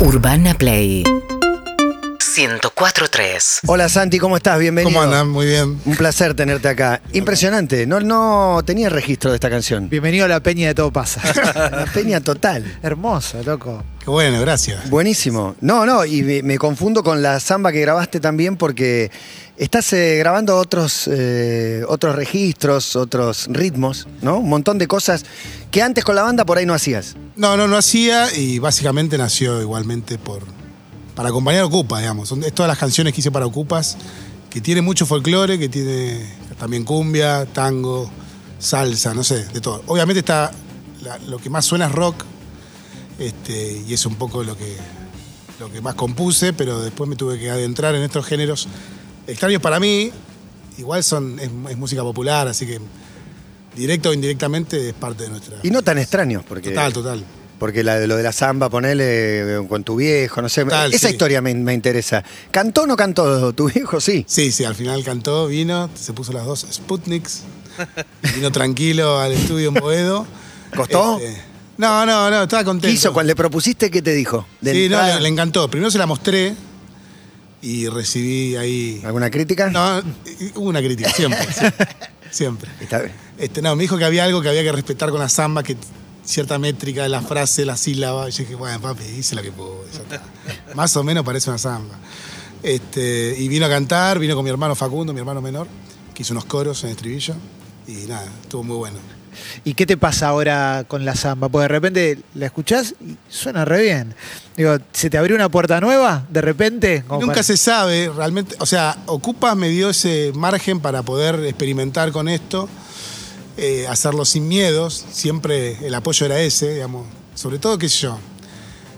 Urbana Play 104.3 Hola Santi, ¿cómo estás? Bienvenido. ¿Cómo andan? Muy bien. Un placer tenerte acá. Impresionante, no, no tenía registro de esta canción. Bienvenido a la peña de Todo Pasa. Una peña total. Hermoso, loco. Qué bueno, gracias. Buenísimo. No, no, y me, me confundo con la samba que grabaste también porque estás eh, grabando otros, eh, otros registros, otros ritmos, ¿no? Un montón de cosas que antes con la banda por ahí no hacías. No, no, no hacía y básicamente nació igualmente por para acompañar a Ocupa, digamos. Son todas las canciones que hice para Ocupas, que tiene mucho folclore, que tiene también cumbia, tango, salsa, no sé, de todo. Obviamente está lo que más suena es rock, este, y es un poco lo que, lo que más compuse, pero después me tuve que adentrar en estos géneros extraños para mí. Igual son, es, es música popular, así que directo o indirectamente es parte de nuestra. Y no tan extraños, porque. Total, total. Porque la, lo de la samba, ponele con tu viejo, no sé. Total, Esa sí. historia me, me interesa. ¿Cantó o no cantó tu viejo? Sí. Sí, sí, al final cantó, vino, se puso las dos Sputniks, vino tranquilo al estudio en Boedo. ¿Costó? Este, no, no, no, estaba contento. ¿Qué hizo? Cuando le propusiste, ¿qué te dijo? De Sí, no, le encantó. Primero se la mostré y recibí ahí. ¿Alguna crítica? No, hubo una crítica, siempre. siempre, siempre. Está bien. Este, no, me dijo que había algo que había que respetar con la samba, que cierta métrica de la frase, la sílaba. Y yo dije, bueno, papi, hice lo que está. Más o menos parece una samba. Este, y vino a cantar, vino con mi hermano Facundo, mi hermano menor, que hizo unos coros en estribillo. Y nada, estuvo muy bueno. ¿Y qué te pasa ahora con la samba? Porque de repente la escuchás y suena re bien. Digo, ¿se te abrió una puerta nueva de repente? Como Nunca para- se sabe realmente, o sea, Ocupas me dio ese margen para poder experimentar con esto, eh, hacerlo sin miedos, siempre el apoyo era ese, digamos, sobre todo, qué sé yo,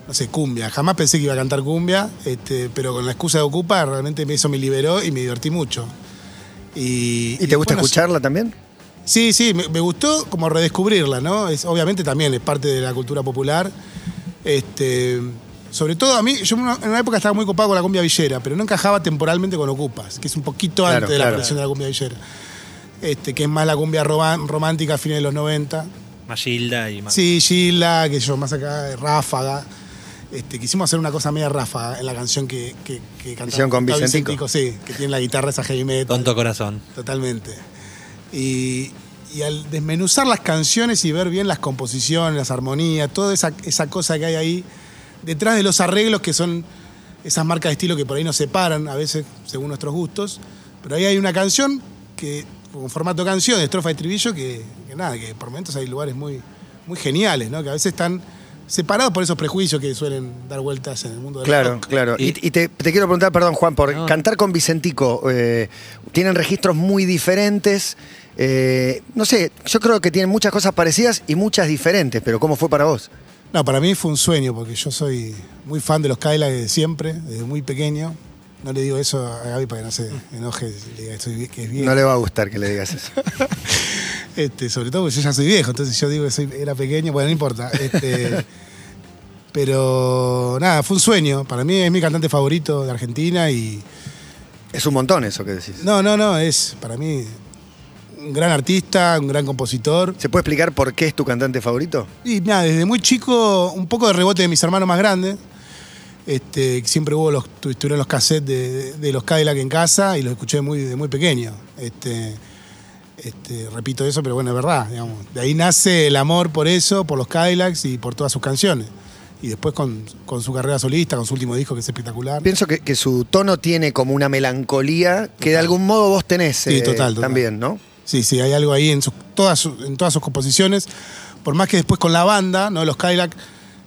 no sé, cumbia, jamás pensé que iba a cantar cumbia, este, pero con la excusa de Ocupa realmente eso me liberó y me divertí mucho. ¿Y, ¿Y te gusta después, no sé, escucharla también? Sí, sí, me, me gustó como redescubrirla, ¿no? Es, obviamente también es parte de la cultura popular. Este, sobre todo a mí, yo en una, época estaba muy copado con la cumbia villera, pero no encajaba temporalmente con Ocupas, que es un poquito Claro, antes de la claro. aparición de la cumbia villera. Este, que es más la cumbia romántica a fines de los 90. Más Gilda y más. Sí, Gila, que yo más acá, Ráfaga. Este, quisimos hacer una cosa media ráfaga en la canción que, que, que cantaba Hicieron con Vicentico. Sí, que tiene la guitarra esa heavy metal. Tonto corazón. Totalmente. Y, al desmenuzar las canciones y ver bien las composiciones, las armonías, toda esa, esa cosa que hay ahí, detrás de los arreglos que son esas marcas de estilo que por ahí nos separan, a veces según nuestros gustos, pero ahí hay una canción que, con formato canción, de estrofa y estribillo, que, que nada, que por momentos hay lugares muy, muy geniales, ¿no? que a veces están separados por esos prejuicios que suelen dar vueltas en el mundo del Claro, rock. claro. Y, Y- te, te quiero preguntar, perdón, Juan, por No. cantar con Vicentico, eh, tienen registros muy diferentes. eh, no sé, yo creo que tienen muchas cosas parecidas y muchas diferentes, pero ¿cómo fue para vos? No, para mí fue un sueño, porque yo soy muy fan de los Cadillacs desde siempre, desde muy pequeño. No le digo eso a Gaby para que no se enoje, le diga que, es viejo. No le va a gustar que le digas eso. Este, sobre todo porque yo ya soy viejo, entonces yo digo que soy, era pequeño, bueno, no importa. Este, pero nada, fue un sueño. Para mí es mi cantante favorito de Argentina y. Es un montón eso que decís. No, no, no, es para mí un gran artista, un gran compositor. ¿Se puede explicar por qué es tu cantante favorito? Y nada, desde muy chico, un poco de rebote de mis hermanos más grandes. Este, siempre hubo los, tu- estuvieron los cassettes de, de- de los Cadillac en casa y los escuché muy, de muy pequeño. Este, este, repito eso, pero bueno, es verdad. digamos. De ahí nace el amor por eso, por los Cadillacs y por todas sus canciones. Y después con, con su carrera solista, con su último disco que es espectacular. Pienso que, que su tono tiene como una melancolía que de algún modo vos tenés Sí, eh, total, total. también, ¿no? Sí, sí, hay algo ahí en, sus- todas, sus- en todas sus composiciones. Por más que después con la banda, ¿no? Los Cadillac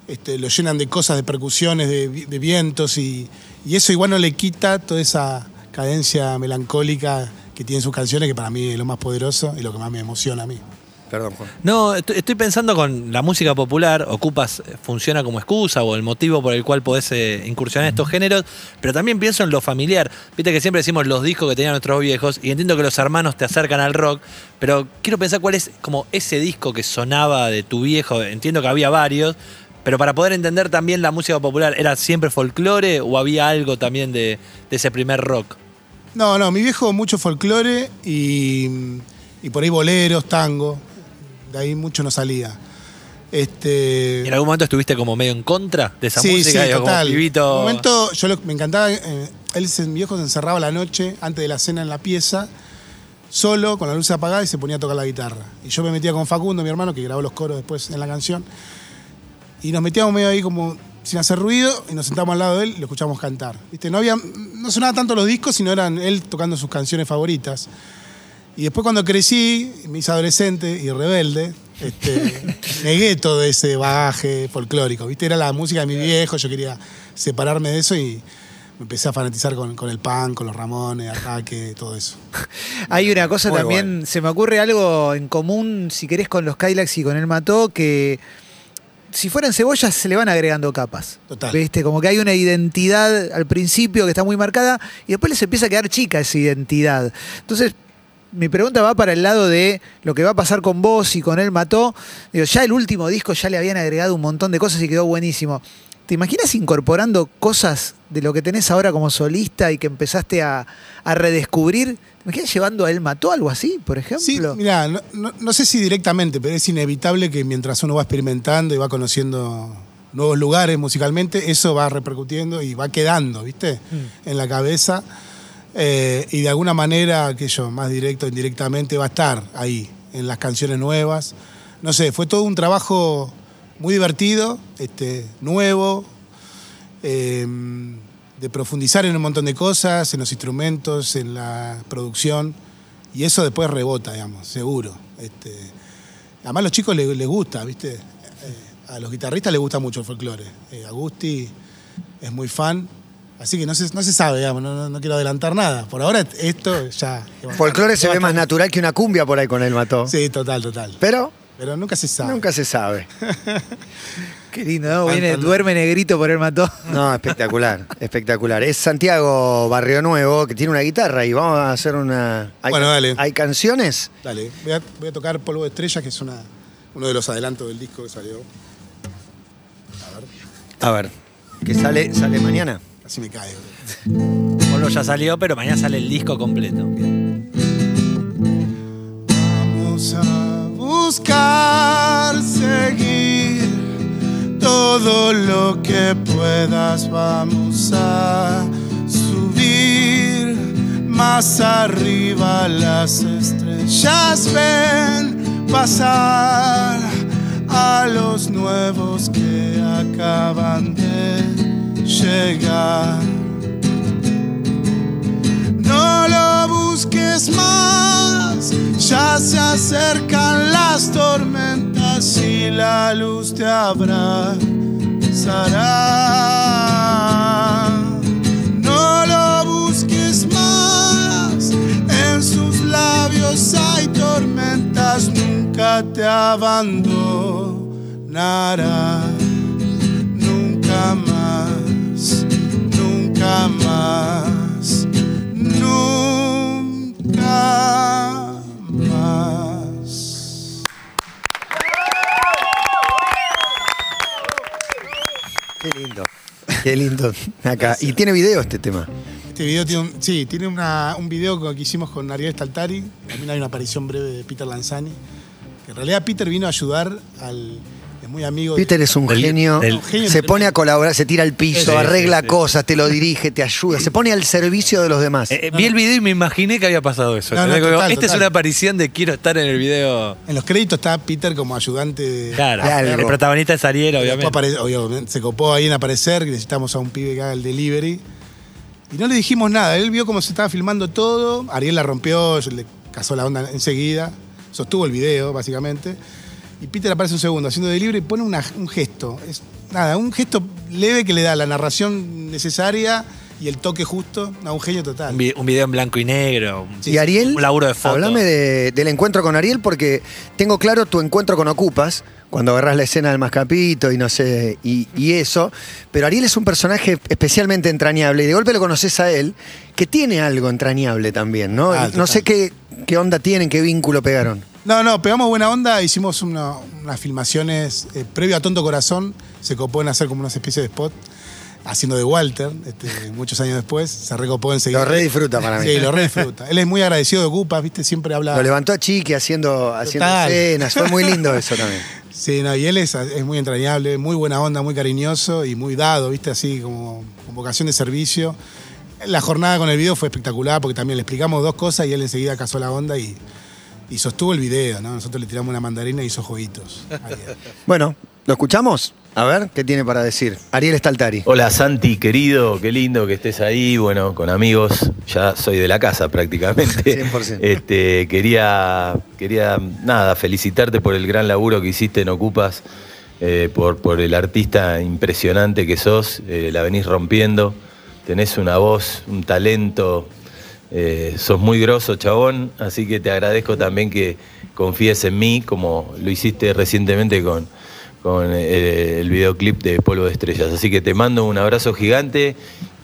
este, lo llenan de cosas, de percusiones, de, de vientos, y, y eso igual no le quita toda esa cadencia melancólica que tienen sus canciones, que para mí es lo más poderoso y lo que más me emociona a mí. Perdón, Juan. No, estoy, pensando con la música popular, Ocupas eh, funciona como excusa o el motivo por el cual podés eh, incursionar en estos géneros, pero también pienso en lo familiar. Viste que siempre decimos los discos que tenían nuestros viejos y entiendo que los hermanos te acercan al rock, pero quiero pensar cuál es como ese disco que sonaba de tu viejo, entiendo que había varios, pero para poder entender también la música popular, ¿era siempre folclore o había algo también de, de ese primer rock? No, no, mi viejo mucho folclore y, y por ahí boleros, tango. De ahí mucho no salía. Este, ¿En algún momento estuviste como medio en contra de esa sí, música? sí, Digo, como total. pibito. En un momento yo lo- me encantaba, eh, él, se- mi viejo se encerraba la noche antes de la cena en la pieza, solo, con la luz apagada y se ponía a tocar la guitarra. Y yo me metía con Facundo, mi hermano, que grabó los coros después en la canción, y nos metíamos medio ahí como sin hacer ruido y nos sentamos al lado de él y lo escuchamos cantar. ¿Viste? No, había, no sonaban tanto los discos, sino eran él tocando sus canciones favoritas. Y después cuando crecí, me hice adolescente y rebelde, este, negué todo ese bagaje folclórico. ¿Viste? Era la música de mi viejo, yo quería separarme de eso y me empecé a fanatizar con, con el pan, con los Ramones, Ataque, todo eso. Hay una cosa Muy también, se me ocurre algo en común, si querés, con los Kylax y con el Mató, que si fueran cebollas se le van agregando capas. Total. ¿Viste? Como que hay una identidad al principio que está muy marcada y después les empieza a quedar chica esa identidad. Entonces, mi pregunta va para el lado de lo que va a pasar con vos y con él Mató. Digo, ya el último disco ya le habían agregado un montón de cosas y quedó buenísimo. ¿Te imaginas incorporando cosas de lo que tenés ahora como solista y que empezaste a, a redescubrir? ¿Te imaginas llevando a él Mató algo así, por Sí, ejemplo? mira, no, no- no sé si directamente, pero es inevitable que mientras uno va experimentando y va conociendo nuevos lugares musicalmente, eso va repercutiendo y va quedando, ¿viste? En la cabeza. Eh, y de alguna manera, que yo, más directo o indirectamente, va a estar ahí, en las canciones nuevas. No sé, fue todo un trabajo muy divertido, este, nuevo, eh, de profundizar en un montón de cosas, en los instrumentos, en la producción, y eso después rebota, digamos, seguro. Este, además a los chicos les, les gusta, ¿viste? Eh, a los guitarristas les gusta mucho el folclore. Eh, Agusti es muy fan, así que no se, no se sabe, digamos, no, no- no quiero adelantar nada. Por ahora esto ya... Folclore se ve más natural que una cumbia por ahí con el mató. Sí, total, total. Pero Pero nunca se sabe. nunca se sabe. Qué lindo, ¿no? Viene, duerme negrito por él Mató. No, espectacular, espectacular. Es Santiago Barrio Nuevo que tiene una guitarra y vamos a hacer una. ¿Hay, Bueno, dale. ¿Hay canciones? Dale, voy a, voy a tocar Polvo de Estrella, que es una, uno de los adelantos del disco que salió. A ver, que sale, sale mañana. Así me cae. bro. Polo ya salió, pero mañana sale el disco completo. Vamos buscar seguir todo lo que puedas. Vamos a subir más arriba las estrellas. Ven pasar a los nuevos que acaban de llegar. No lo busques más, ya se acercan las tormentas y la luz te abrazará. No lo busques más, en sus labios hay tormentas, nunca te abandonará. Nunca más, nunca más, Qué lindo. Acá. Y tiene video este tema. Este video tiene un, sí, tiene una- un video que hicimos con Ariel Staltari. También hay una aparición breve de Peter Lanzani. Que en realidad Peter vino a ayudar al. Muy amigo. de- Peter es un Del- genio. del- se pone a colaborar, se tira al piso, Sí, arregla sí, sí. cosas, te lo dirige, te ayuda. Se pone al servicio de los demás. Eh, eh, vi el video y me imaginé que había pasado eso. No, Esta es una aparición de quiero estar en el video. En los créditos está Peter como ayudante de. Claro, Claro. el protagonista es Ariel, Después obviamente. apare- obviamente, se copó ahí en aparecer, necesitamos a un pibe que haga el delivery. Y no le dijimos nada. Él vio cómo se estaba filmando todo. Ariel la rompió, le casó la onda enseguida. Sostuvo el video, básicamente. Y Peter aparece un segundo haciendo delivery y pone una- un gesto. Es, nada, un gesto leve que le da la narración necesaria y el toque justo. No, un genio total. Un, vi- un video en blanco y negro. un- y Ariel, Un laburo de foto. hablame de- del encuentro con Ariel porque tengo claro tu encuentro con Ocupas, cuando agarras la escena del mascapito y no sé, y, y eso. Pero Ariel es un personaje especialmente entrañable y de golpe lo conoces a él, que tiene algo entrañable también, ¿no? Ah, no sé qué, qué onda tienen, qué vínculo pegaron. No, no, pegamos buena onda, hicimos una- unas filmaciones eh, previo a Tonto Corazón, se copó en hacer como una especie de spot, haciendo de Walter, este, muchos años después, se recopó enseguida. Lo re disfruta para mí. Sí, lo re disfruta. Él es muy agradecido de Ocupas, ¿viste? Siempre habla... Lo levantó a Chiqui haciendo, haciendo Total. escenas, fue muy lindo eso también. Sí, no, y él es, es muy entrañable, muy buena onda, muy cariñoso y muy dado, ¿viste? Así como con vocación de servicio. La jornada con el video fue espectacular porque también le explicamos dos cosas y él enseguida casó la onda y, y sostuvo el video, ¿no? Nosotros le tiramos una mandarina y hizo jueguitos. Ariel. Bueno, ¿lo escuchamos? A ver, ¿qué tiene para decir? Ariel Staltari. Hola Santi, querido, qué lindo que estés ahí, bueno, con amigos, ya soy de la casa prácticamente. 100%. Este, quería, quería, nada, felicitarte por el gran laburo que hiciste en Ocupas, eh, por, por el artista impresionante que sos, eh, la venís rompiendo, tenés una voz, un talento, eh, sos muy grosso, chabón, así que te agradezco también que confíes en mí, como lo hiciste recientemente con, con eh, el videoclip de Polvo de Estrellas. Así que te mando un abrazo gigante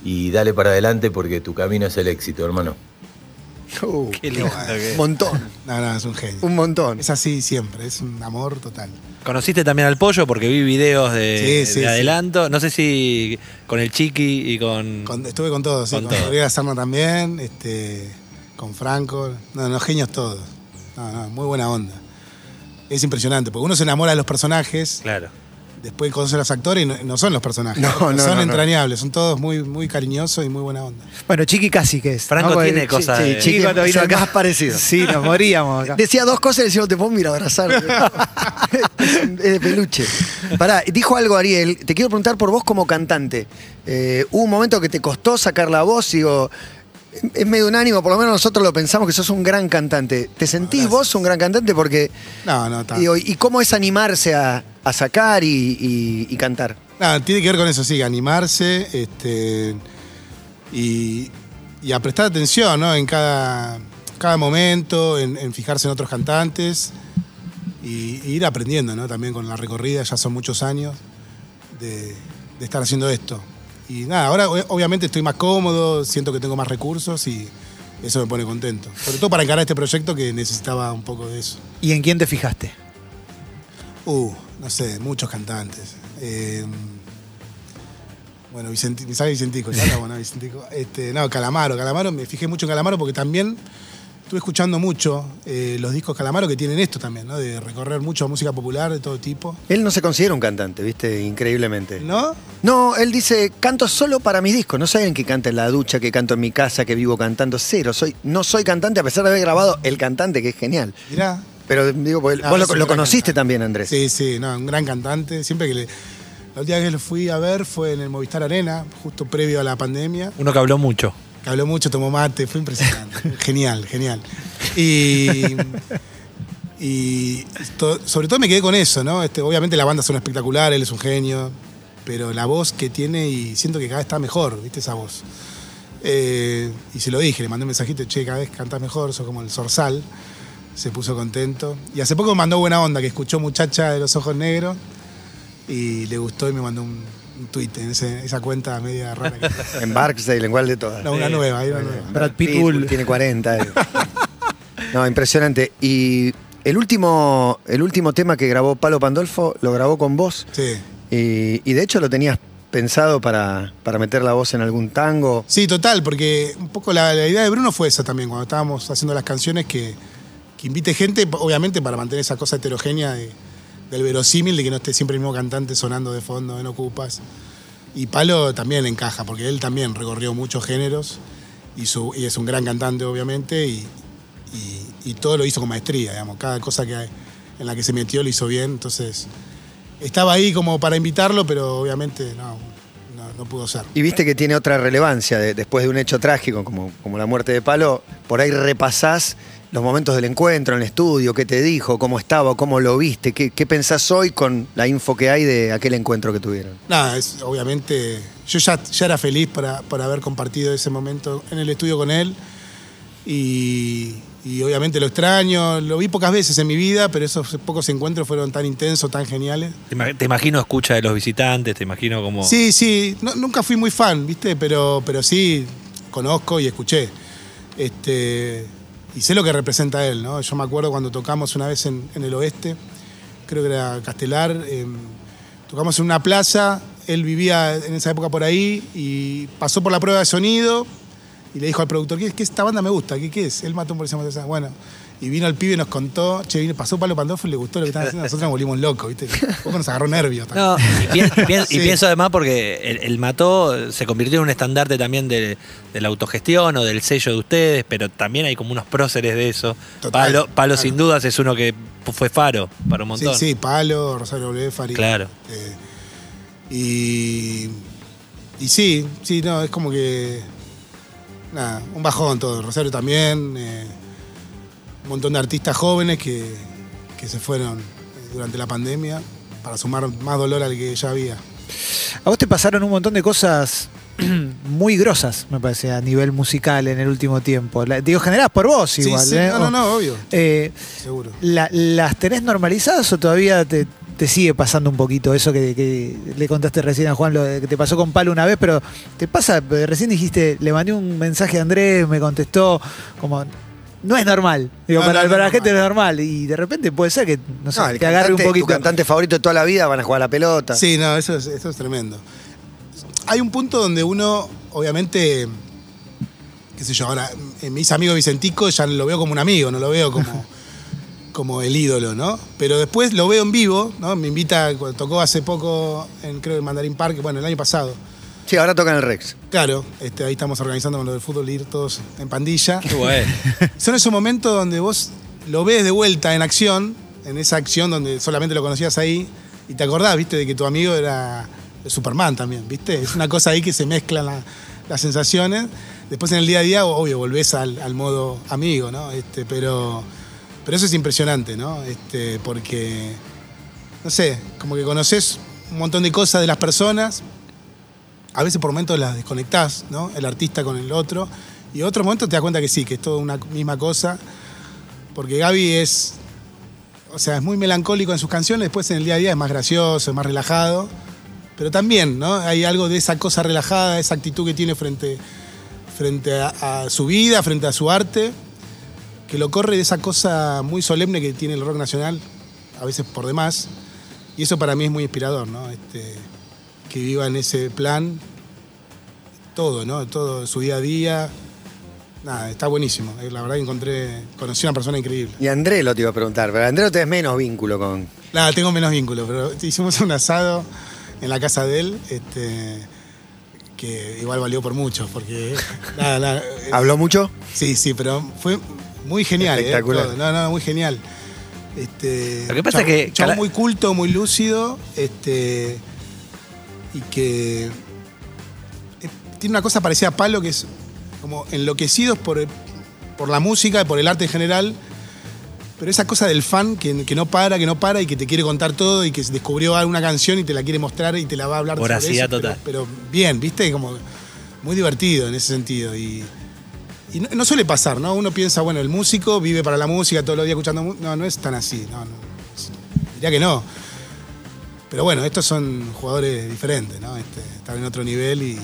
y dale para adelante porque tu camino es el éxito, hermano. Uh, Qué lindo un montón, No, no, es un genio. un montón. Es así siempre, es un amor total. Conociste también al pollo porque vi videos de, Sí, sí, de sí. adelanto. No sé si con el Chiqui y con. Con- estuve con todos, sí, Con con. Gabriela Serna también, este, con Franco, no, los genios todos. No, no, muy buena onda. Es impresionante, porque uno se enamora de los personajes, Claro. Después conoce a los actores y no, no son los personajes. No, no, son no, no. entrañables, son todos muy, muy cariñosos y muy buena onda. Bueno, Chiqui casi que es. Franco tiene cosas Sí, de- Chiqui cuando es vino acá- más parecido. Sí, nos moríamos acá. Decía dos cosas y decimos, te puedo ir a abrazar. es de peluche. Pará, dijo algo Ariel, te quiero preguntar por vos como cantante. Eh, hubo un momento que te costó sacar la voz, digo, es medio unánimo, por lo menos nosotros lo pensamos que sos un gran cantante. ¿Te sentís vos un gran cantante? Porque, No, no, digo, ¿y cómo es animarse a, a sacar y, y- y cantar? Tiene que ver con eso, sí, animarse este, y, y a prestar atención ¿no? en cada, cada momento, en, en fijarse en otros cantantes y, y ir aprendiendo ¿no? también con la recorrida, ya son muchos años de, de estar haciendo esto. Y nada, ahora obviamente estoy más cómodo, siento que tengo más recursos y eso me pone contento. Sobre todo para encarar este proyecto que necesitaba un poco de eso. ¿Y en quién te fijaste? Uh, no sé, muchos cantantes. Eh, bueno, Vicenti, me sale Vicentico, ya no, bueno, Vicentico. Este, no, Calamaro, Calamaro, me fijé mucho en Calamaro porque también estuve escuchando mucho eh, los discos Calamaro que tienen esto también, ¿no? De recorrer mucho música popular de todo tipo. Él no se considera un cantante, ¿viste? Increíblemente. ¿No? No, él dice, canto solo para mis discos. No saben que canta en la ducha, que canto en mi casa, que vivo cantando. Cero, soy, no soy cantante a pesar de haber grabado El Cantante, que es genial. Mirá. Pero digo, porque Ah, vos lo, conociste cantante. también, Andrés. Sí, sí, no, un gran cantante. Siempre que le. La última vez que lo fui a ver fue en el Movistar Arena, justo previo a la pandemia. Uno que habló mucho. Que habló mucho, tomó mate, fue impresionante. genial, genial. Y, y to- sobre todo me quedé con eso, ¿no? Este, obviamente la banda son espectacular, él es un genio, pero la voz que tiene y siento que cada vez está mejor, ¿viste? Esa voz. Eh, y se lo dije, le mandé un mensajito, che, cada vez cantás mejor, sos como el zorzal. Se puso contento. Y hace poco me mandó buena onda, que escuchó Muchacha de los Ojos Negros y le gustó y me mandó un, un tweet en ese- esa cuenta media rara. que- En Barksdale, en cual de todas. no, una nueva, hay una nueva. Brad Pitbull. Tiene 40. él. No, impresionante. Y el último, el último tema que grabó Palo Pandolfo lo grabó con vos. Sí. Y, y de hecho lo tenías pensado para, para meter la voz en algún tango. Sí, total, porque un poco la, la idea de Bruno fue esa también, cuando estábamos haciendo las canciones, que, que invite gente, obviamente para mantener esa cosa heterogénea de- del verosímil, de que no esté siempre el mismo cantante sonando de fondo en Ocupas. Y Palo también encaja, porque él también recorrió muchos géneros y, es un gran cantante, obviamente, y, todo lo hizo con maestría, digamos. Cada cosa que en la que se metió lo hizo bien, entonces estaba ahí como para invitarlo, pero obviamente no, no, pudo ser. Y viste que tiene otra relevancia de- después de un hecho trágico como, como la muerte de Palo. Por ahí repasás los momentos del encuentro en el estudio, qué te dijo, cómo estaba, cómo lo viste, qué, qué pensás hoy con la info que hay de aquel encuentro que tuvieron. Nada, es, obviamente, yo ya, ya era feliz para, por haber compartido ese momento en el estudio con él y, y obviamente lo extraño, lo vi pocas veces en mi vida, pero esos pocos encuentros fueron tan intensos, tan geniales. Te ima- te imagino escucha de los visitantes, te imagino como. Sí, sí, no- nunca fui muy fan, ¿viste? Pero, pero sí, conozco y escuché. Este, y sé lo que representa él, ¿no? Yo me acuerdo cuando tocamos una vez en, el oeste, creo que era Castelar, em, tocamos en una plaza, él vivía en esa época por ahí y pasó por la prueba de sonido y le dijo al productor, ¿qué, qué esta banda me gusta? ¿Qué, qué es? Él mató un policía motorizado. Bueno, Y vino el pibe y nos contó, che, pasó Palo Pandolfo y le gustó lo que estaban haciendo, nosotros nos volvimos locos, ¿viste? Un poco nos agarró nervios. No, y, pi- y pi- y Sí. pienso además porque el, el Mató se convirtió en un estandarte también de, de la autogestión o del sello de ustedes, pero también hay como unos próceres de eso. Total, Palo, Palo claro. sin dudas es uno que fue faro para un Sí, montón. sí, Palo, Rosario Blefari. Claro. Eh, y, y sí, sí, no, es como que. Nada, un bajón todo. Rosario también. eh, un montón de artistas jóvenes que, que se fueron durante la pandemia para sumar más dolor al que ya había. A vos te pasaron un montón de cosas muy grosas, me parece, a nivel musical en el último tiempo. La- digo, generadas por vos Sí, igual. sí, ¿eh? no, no, no, obvio, eh, seguro. la- ¿Las tenés normalizadas o todavía te, te sigue pasando un poquito eso que, que le contaste recién a Juan, lo que te pasó con Palo una vez, pero te pasa, recién dijiste, le mandé un mensaje a Andrés, me contestó, como, no es normal. Digo, No, para, no, no para la gente no es normal. Y de repente puede ser que, no sé, No, el te agarre un poquito. Tu cantante favorito de toda la vida van a jugar a la pelota. Sí, no, eso es, eso es tremendo. Hay un punto donde uno, obviamente, qué sé yo, ahora, en mis amigos Vicentico ya lo veo como un amigo, no lo veo como, como el ídolo, ¿no? Pero después lo veo en vivo, ¿no? Me invita, cuando tocó hace poco, en, creo, en Mandarín Park, bueno, el año pasado. Sí, ahora tocan el Rex. Claro, este, ahí estamos organizando con lo del fútbol, ir todos en pandilla. Qué bueno. Son esos momentos donde vos lo ves de vuelta en acción, en esa acción donde solamente lo conocías ahí, y te acordás, viste, de que tu amigo era Superman también, viste. Es una cosa ahí que se mezclan la- las sensaciones. Después en el día a día, obvio, volvés al, al modo amigo, ¿no? Este, pero, pero eso es impresionante, ¿no? Este, porque, no sé, como que conoces un montón de cosas de las personas, a veces por momentos las desconectás, ¿no? El artista con el otro. Y otros momentos te das cuenta que sí, que es toda una misma cosa. Porque Gaby es. O sea, es muy melancólico en sus canciones, después en el día a día es más gracioso, es más relajado. Pero también, ¿no? Hay algo de esa cosa relajada, esa actitud que tiene frente, frente a, a su vida, frente a su arte, que lo corre de esa cosa muy solemne que tiene el rock nacional, a veces por demás. Y eso para mí es muy inspirador, ¿no? Este, que viva en ese plan todo, ¿no? Todo su día a día. Nada, está buenísimo. Eh, La verdad que encontré, conocí a una persona increíble. Y André lo te iba a preguntar, pero André tenés menos vínculo con. Nada, tengo menos vínculo, pero hicimos un asado en la casa de él, este, que igual valió por mucho, porque nada, nada, ¿Habló mucho? Sí, sí, pero fue muy genial, ¿eh? Espectacular. Todo. No, no, muy genial. Este, Lo que pasa chavo- es que chavo muy culto, muy lúcido, este, y que eh, tiene una cosa parecida a Palo, que es como enloquecidos por, por la música, por el arte en general, pero esa cosa del fan que, que no para, que no para y que te quiere contar todo y que descubrió alguna canción y te la quiere mostrar y te la va a hablar sobre Voracidad eso, pero- total. Pero, bien, ¿viste? Como muy divertido en ese sentido. Y, y no, no suele pasar, ¿no? Uno piensa, bueno, el músico vive para la música todos los días escuchando música. No, no es tan así, no, no. Diría que no. Pero bueno, estos son jugadores diferentes, ¿no? Este, están en otro nivel y.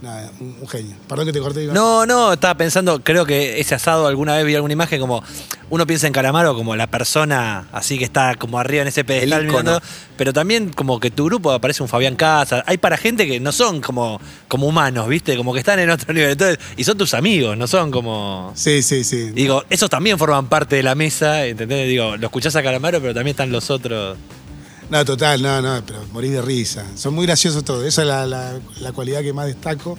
Nada, un, un genio. Perdón que te corté. Iván. No, no, estaba pensando, creo que ese asado alguna vez vi alguna imagen como uno piensa en Calamaro como la persona así que está como arriba en ese pedestal mirando, pero también como que tu grupo aparece un Fabián Casa, hay para gente que no son como, como humanos, ¿viste? Como que están en otro nivel, entonces, y son tus amigos, no son como... Sí, sí, sí. Digo, esos también forman parte de la mesa, ¿entendés? Digo, lo escuchás a Calamaro, pero también están los otros. No, total, no, no, pero morís de risa. Son muy graciosos todos. Esa es la, la- la cualidad que más destaco.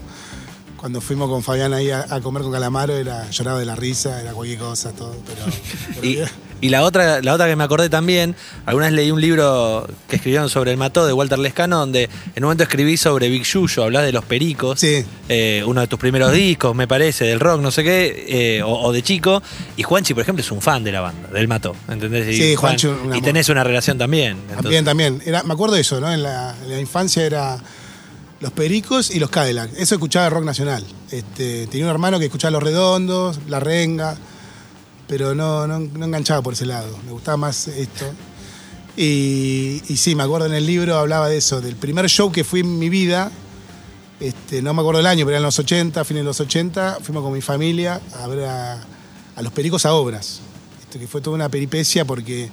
Cuando fuimos con Fabián ahí a, a comer con Calamaro, era lloraba de la risa, era cualquier cosa, todo. Pero, Y. y la otra, la otra que me acordé también, alguna vez leí un libro que escribieron sobre el Mató de Walter Lescano, donde en un momento escribí sobre Big Yuyo, hablás de los pericos, Sí. eh, uno de tus primeros discos, me parece, del rock, no sé qué, eh, o, o de chico, y Juanchi, por ejemplo, es un fan de la banda, del Mató, ¿entendés? Y Sí, Juan- Juanchi, un y tenés una relación también. entonces- También, también. Era, me acuerdo de eso, ¿no? En la, en la infancia era los Pericos y los Cadillac. Eso escuchaba rock nacional. Este, tenía un hermano que escuchaba Los Redondos, La Renga, pero no, no, no enganchaba por ese lado. Me gustaba más esto. Y, sí, me acuerdo en el libro hablaba de eso, del primer show que fui en mi vida. Este, no me acuerdo el año, pero eran los 80, fines de los 80. Fuimos con mi familia a ver a, los Pericos a Obras. Este, que fue toda una peripecia porque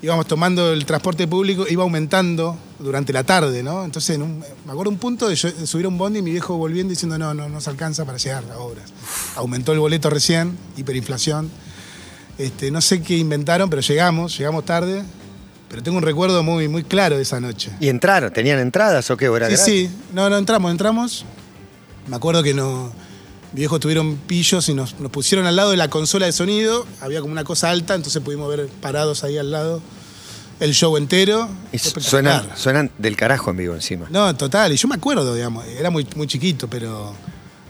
íbamos tomando el transporte público, iba aumentando durante la tarde, ¿no? Entonces, me acuerdo un punto de, yo- subir a un bondi y mi viejo volviendo diciendo, no, no, no se alcanza para llegar a obras. Aumentó el boleto recién, hiperinflación. Este, no sé qué inventaron, pero llegamos, llegamos tarde. Pero tengo un recuerdo muy, muy claro de esa noche. ¿Y entraron? ¿Tenían entradas o qué? ¿O era Sí, gratis? sí. No, no, entramos, entramos. Me acuerdo que no, mis viejos tuvieron pillos y nos, nos pusieron al lado de la consola de sonido. Había como una cosa alta, entonces pudimos ver parados ahí al lado el show entero. Y suenan, suenan del carajo en vivo encima. No, total. Y yo me acuerdo, digamos, era muy, muy chiquito, pero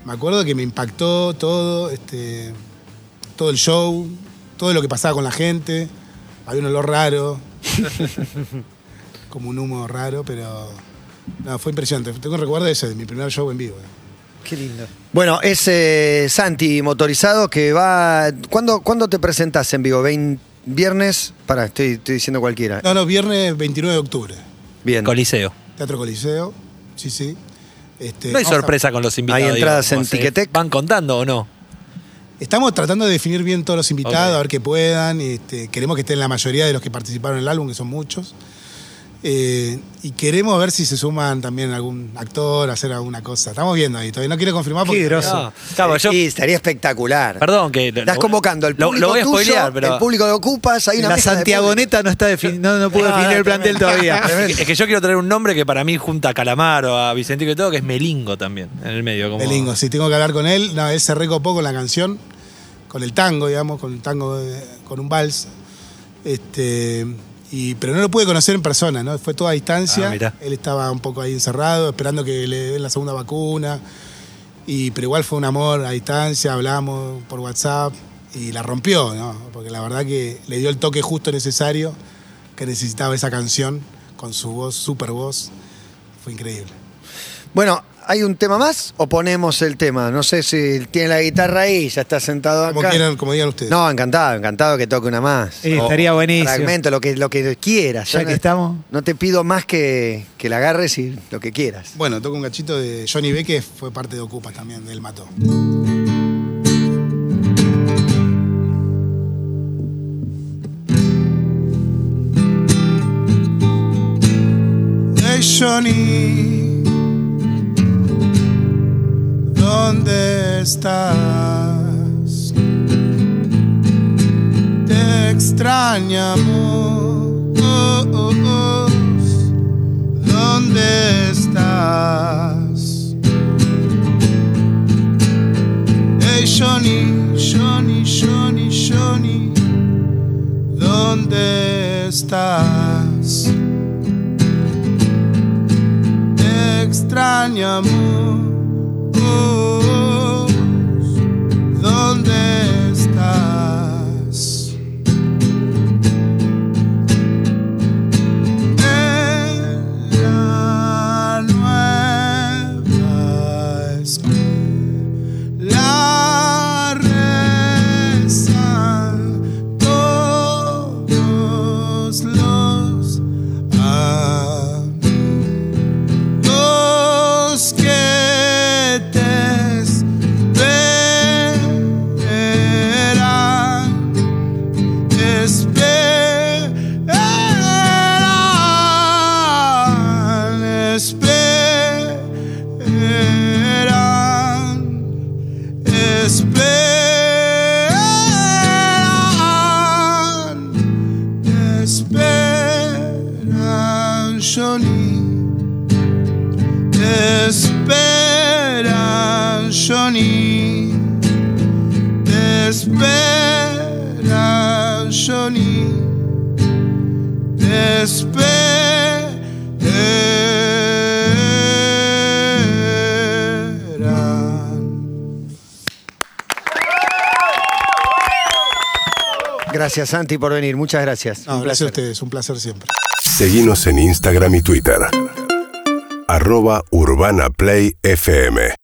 me acuerdo que me impactó todo, este, todo el show, todo lo que pasaba con la gente. Había un olor raro, como un humo raro, pero no, fue impresionante. Tengo un recuerdo de ese, de mi primer show en vivo. Qué lindo. Bueno, es eh, Santi motorizado que va. ¿Cuándo, ¿cuándo te presentás en vivo? ¿Vein- ¿Viernes? Pará, estoy, estoy diciendo cualquiera. No, no, viernes 29 de octubre, Bien. Coliseo. Teatro Coliseo, sí, sí. Este, No hay a- sorpresa con los invitados. ¿Hay entradas en ¿cómo se Ticketek? ¿Van contando o no? Estamos tratando de definir bien todos los invitados, a ver que puedan. este, queremos que estén la mayoría de los que participaron en el álbum, que son muchos. Eh, y queremos ver si se suman también algún actor hacer alguna cosa. Estamos viendo ahí, todavía no quiero confirmar porque. Qué groso. No, claro, yo- Sí, estaría espectacular. Perdón que. Estás convocando al público Lo, voy a tuyo, spoilear, pero. el público de Ocupas, hay una La Santiagoneta no está no, no pudo No, definir no, el plantel todavía. Es que, es que yo quiero traer un nombre que para mí junta a Calamaro, a Vicentico y todo, que es Melingo también, en el medio. Como... Melingo, sí, tengo que hablar con él. No, él se recopó con la canción, con el tango, digamos, con el tango, de- con un vals. Este, y, pero no lo pude conocer en persona, ¿no? Fue toda a distancia. Ah, él estaba un poco ahí encerrado, esperando que le den la segunda vacuna. Y, pero igual fue un amor a distancia, hablamos por WhatsApp y la rompió, ¿no? Porque la verdad que le dio el toque justo necesario que necesitaba esa canción con su voz, super voz. Fue increíble. Bueno, ¿hay un tema más o ponemos el tema? No sé si tiene la guitarra ahí, ya está sentado Como, acá. quieran, como digan ustedes. No, encantado, encantado que toque una más. Sí, O estaría buenísimo. Fragmento, lo que, lo que quieras. Ya Yo que no- estamos. No te pido más que, que la agarres y lo que quieras. Bueno, toco un cachito de Johnny B, que fue parte de Ocupa también, del Mató. Hey Johnny, ¿dónde estás? Te extrañamos. ¿Dónde estás? Hey Johnny, Johnny, Johnny, Johnny, ¿dónde estás? Te extrañamos. ¿Dónde Gracias, Santi, por venir. Muchas gracias. No, Un gracias a ustedes, un placer siempre. Seguinos en Instagram y Twitter. Arroba Urbana Play FM.